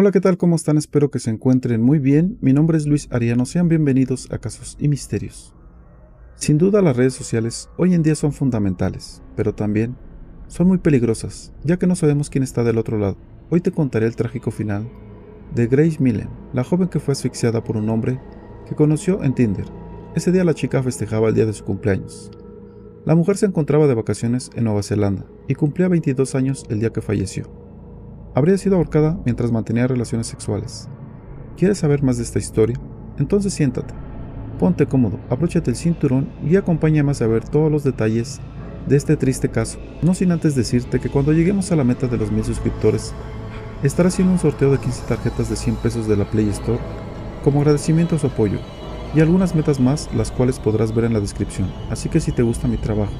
Hola, ¿qué tal? ¿Cómo están? Espero que se encuentren muy bien. Mi nombre es Luis Ariano. Sean bienvenidos a Casos y Misterios. Sin duda las redes sociales hoy en día son fundamentales, pero también son muy peligrosas, ya que no sabemos quién está del otro lado. Hoy te contaré el trágico final de Grace Millen, la joven que fue asfixiada por un hombre que conoció en Tinder. Ese día la chica festejaba el día de su cumpleaños. La mujer se encontraba de vacaciones en Nueva Zelanda y cumplía 22 años el día que falleció habría sido ahorcada mientras mantenía relaciones sexuales. ¿Quieres saber más de esta historia? Entonces siéntate, ponte cómodo, abróchate el cinturón y acompáñame a ver todos los detalles de este triste caso, no sin antes decirte que cuando lleguemos a la meta de los mil suscriptores, estará haciendo un sorteo de 15 tarjetas de 100 pesos de la Play Store como agradecimiento a su apoyo y algunas metas más las cuales podrás ver en la descripción, así que si te gusta mi trabajo,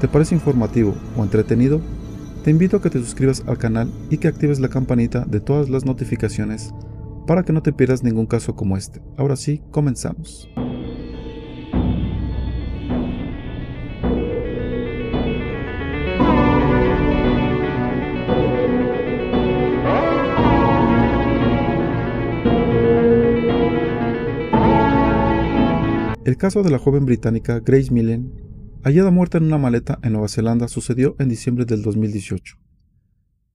te parece informativo o entretenido, te invito a que te suscribas al canal y que actives la campanita de todas las notificaciones para que no te pierdas ningún caso como este. Ahora sí, comenzamos. El caso de la joven británica Grace Millen hallada muerta en una maleta en Nueva Zelanda, sucedió en diciembre del 2018.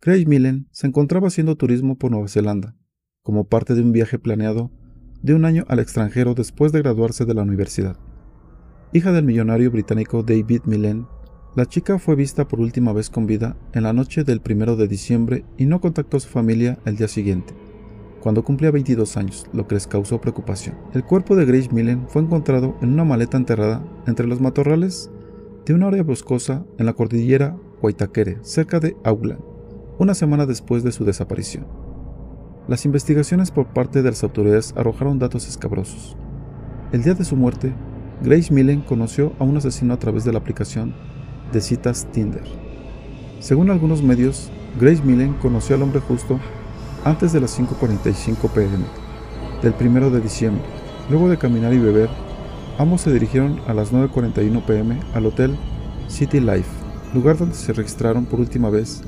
Grace Millen se encontraba haciendo turismo por Nueva Zelanda, como parte de un viaje planeado de un año al extranjero después de graduarse de la universidad. Hija del millonario británico David Millen, la chica fue vista por última vez con vida en la noche del 1 de diciembre y no contactó a su familia el día siguiente, cuando cumplía 22 años, lo que les causó preocupación. El cuerpo de Grace Millen fue encontrado en una maleta enterrada entre los matorrales de una área boscosa en la cordillera Waitakere, cerca de Auckland, una semana después de su desaparición. Las investigaciones por parte de las autoridades arrojaron datos escabrosos. El día de su muerte, Grace Millen conoció a un asesino a través de la aplicación de citas Tinder. Según algunos medios, Grace Millen conoció al hombre justo antes de las 5.45 pm del 1 de diciembre. Luego de caminar y beber, Ambos se dirigieron a las 9.41 pm al hotel City Life, lugar donde se registraron por última vez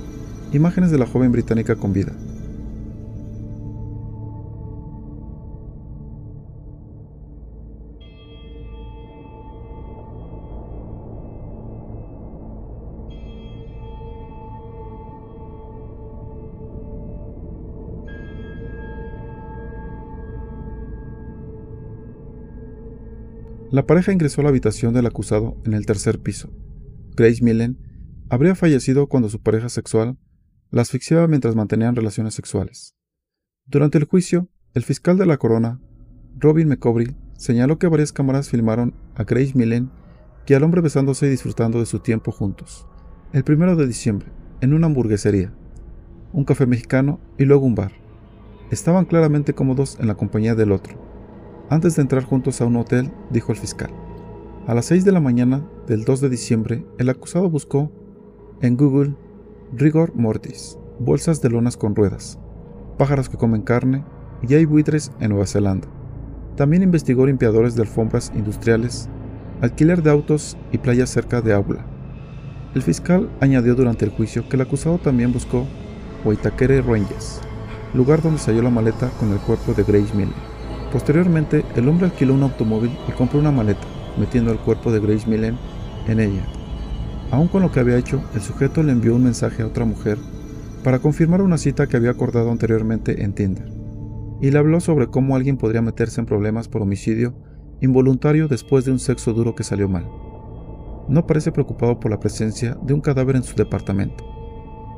imágenes de la joven británica con vida. La pareja ingresó a la habitación del acusado en el tercer piso. Grace Millen habría fallecido cuando su pareja sexual la asfixiaba mientras mantenían relaciones sexuales. Durante el juicio, el fiscal de la corona, Robin McCovery, señaló que varias cámaras filmaron a Grace Millen y al hombre besándose y disfrutando de su tiempo juntos. El primero de diciembre, en una hamburguesería, un café mexicano y luego un bar. Estaban claramente cómodos en la compañía del otro antes de entrar juntos a un hotel, dijo el fiscal. A las 6 de la mañana del 2 de diciembre, el acusado buscó en Google rigor mortis, bolsas de lonas con ruedas, pájaros que comen carne y hay buitres en Nueva Zelanda. También investigó limpiadores de alfombras industriales, alquiler de autos y playas cerca de Aula. El fiscal añadió durante el juicio que el acusado también buscó Waitakere Rangers, lugar donde se halló la maleta con el cuerpo de Grace Miller. Posteriormente, el hombre alquiló un automóvil y compró una maleta, metiendo el cuerpo de Grace Millen en ella. Aún con lo que había hecho, el sujeto le envió un mensaje a otra mujer para confirmar una cita que había acordado anteriormente en Tinder, y le habló sobre cómo alguien podría meterse en problemas por homicidio involuntario después de un sexo duro que salió mal. No parece preocupado por la presencia de un cadáver en su departamento,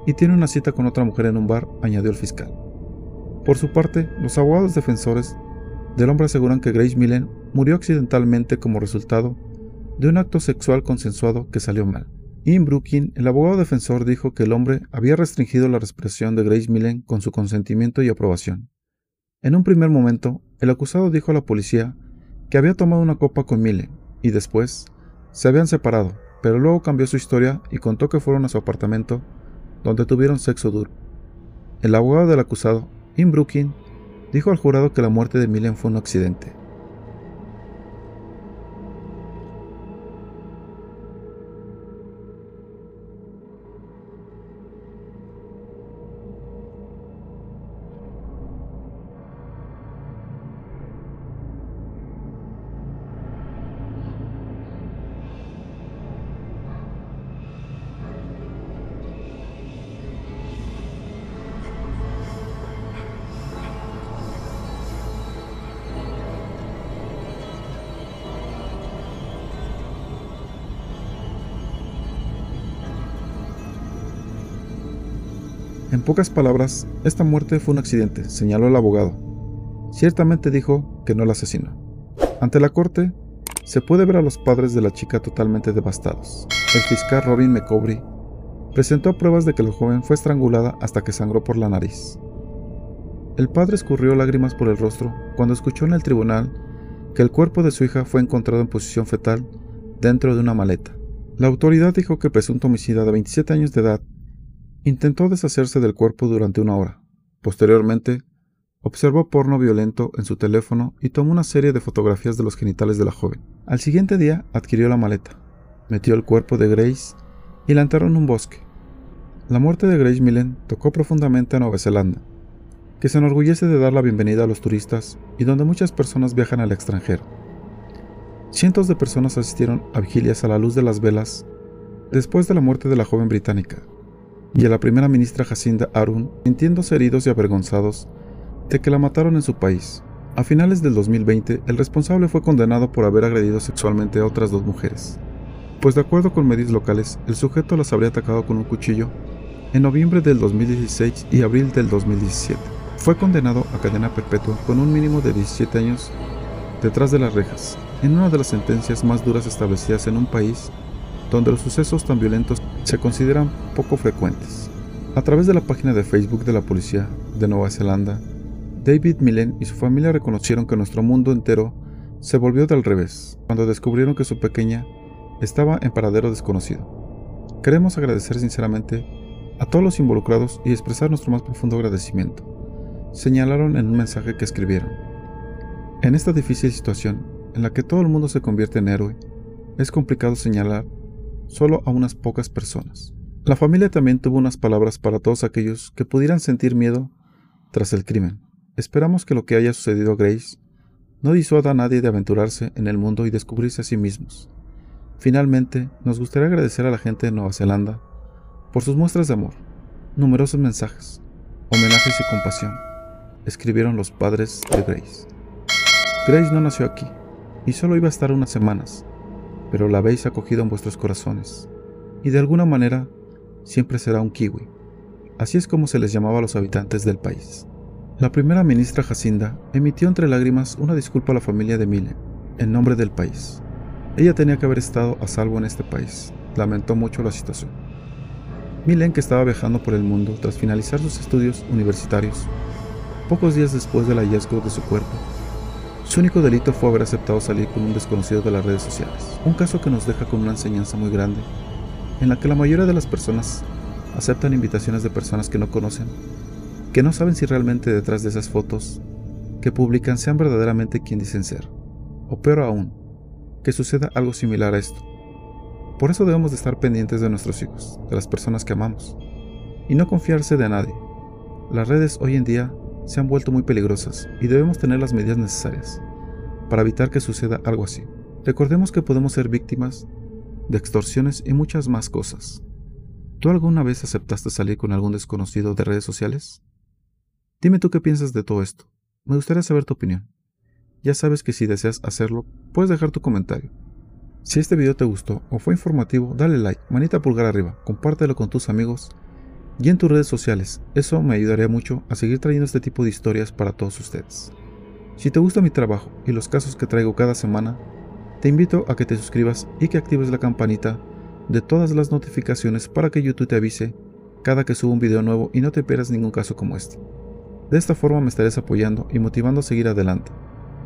y tiene una cita con otra mujer en un bar, añadió el fiscal. Por su parte, los abogados defensores del hombre aseguran que Grace Millen murió accidentalmente como resultado de un acto sexual consensuado que salió mal. Ian Brookin, el abogado defensor, dijo que el hombre había restringido la respiración de Grace Millen con su consentimiento y aprobación. En un primer momento, el acusado dijo a la policía que había tomado una copa con Millen y después se habían separado, pero luego cambió su historia y contó que fueron a su apartamento donde tuvieron sexo duro. El abogado del acusado, Ian Brookin, dijo al jurado que la muerte de Millen fue un accidente. En pocas palabras, esta muerte fue un accidente, señaló el abogado. Ciertamente dijo que no la asesinó. Ante la corte, se puede ver a los padres de la chica totalmente devastados. El fiscal Robin McCovery presentó pruebas de que la joven fue estrangulada hasta que sangró por la nariz. El padre escurrió lágrimas por el rostro cuando escuchó en el tribunal que el cuerpo de su hija fue encontrado en posición fetal dentro de una maleta. La autoridad dijo que el presunto homicida de 27 años de edad intentó deshacerse del cuerpo durante una hora. Posteriormente, observó porno violento en su teléfono y tomó una serie de fotografías de los genitales de la joven. Al siguiente día adquirió la maleta, metió el cuerpo de Grace y la enterró en un bosque. La muerte de Grace Millen tocó profundamente a Nueva Zelanda, que se enorgullece de dar la bienvenida a los turistas y donde muchas personas viajan al extranjero. Cientos de personas asistieron a vigilias a la luz de las velas después de la muerte de la joven británica, y a la primera ministra Jacinda Ardern sintiéndose heridos y avergonzados de que la mataron en su país. A finales del 2020, el responsable fue condenado por haber agredido sexualmente a otras dos mujeres, pues de acuerdo con medios locales, el sujeto las habría atacado con un cuchillo en noviembre del 2016 y abril del 2017. Fue condenado a cadena perpetua con un mínimo de 17 años detrás de las rejas, en una de las sentencias más duras establecidas en un país donde los sucesos tan violentos se consideran poco frecuentes. A través de la página de Facebook de la Policía de Nueva Zelanda, David Millen y su familia reconocieron que nuestro mundo entero se volvió del revés cuando descubrieron que su pequeña estaba en paradero desconocido. Queremos agradecer sinceramente a todos los involucrados y expresar nuestro más profundo agradecimiento, señalaron en un mensaje que escribieron. En esta difícil situación, en la que todo el mundo se convierte en héroe, es complicado señalar solo a unas pocas personas. La familia también tuvo unas palabras para todos aquellos que pudieran sentir miedo tras el crimen. Esperamos que lo que haya sucedido a Grace no disuada a nadie de aventurarse en el mundo y descubrirse a sí mismos. Finalmente, nos gustaría agradecer a la gente de Nueva Zelanda por sus muestras de amor, numerosos mensajes, homenajes y compasión, escribieron los padres de Grace. Grace no nació aquí, y solo iba a estar unas semanas, pero la habéis acogido en vuestros corazones, y de alguna manera siempre será un kiwi. Así es como se les llamaba a los habitantes del país. La primera ministra Jacinda emitió entre lágrimas una disculpa a la familia de Mille, en nombre del país. Ella tenía que haber estado a salvo en este país. Lamentó mucho la situación. Milen, que estaba viajando por el mundo tras finalizar sus estudios universitarios, pocos días después del hallazgo de su cuerpo, su único delito fue haber aceptado salir con un desconocido de las redes sociales, un caso que nos deja con una enseñanza muy grande, en la que la mayoría de las personas aceptan invitaciones de personas que no conocen, que no saben si realmente detrás de esas fotos que publican sean verdaderamente quien dicen ser, o peor aún, que suceda algo similar a esto. Por eso debemos de estar pendientes de nuestros hijos, de las personas que amamos, y no confiarse de nadie. Las redes hoy en día se han vuelto muy peligrosas y debemos tener las medidas necesarias para evitar que suceda algo así. Recordemos que podemos ser víctimas de extorsiones y muchas más cosas. ¿Tú alguna vez aceptaste salir con algún desconocido de redes sociales? Dime tú qué piensas de todo esto. Me gustaría saber tu opinión. Ya sabes que si deseas hacerlo, puedes dejar tu comentario. Si este video te gustó o fue informativo, dale like, manita pulgar arriba, compártelo con tus amigos y en tus redes sociales. Eso me ayudaría mucho a seguir trayendo este tipo de historias para todos ustedes. Si te gusta mi trabajo y los casos que traigo cada semana, te invito a que te suscribas y que actives la campanita de todas las notificaciones para que YouTube te avise cada que suba un video nuevo y no te pierdas ningún caso como este. De esta forma me estarás apoyando y motivando a seguir adelante.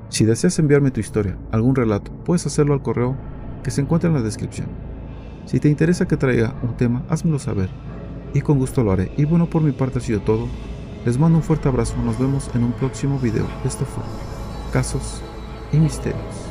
Si deseas enviarme tu historia, algún relato, puedes hacerlo al correo que se encuentra en la descripción. Si te interesa que traiga un tema, házmelo saber y con gusto lo haré. Y bueno, por mi parte ha sido todo. Les mando un fuerte abrazo, nos vemos en un próximo video. Esto fue Casos y Misterios.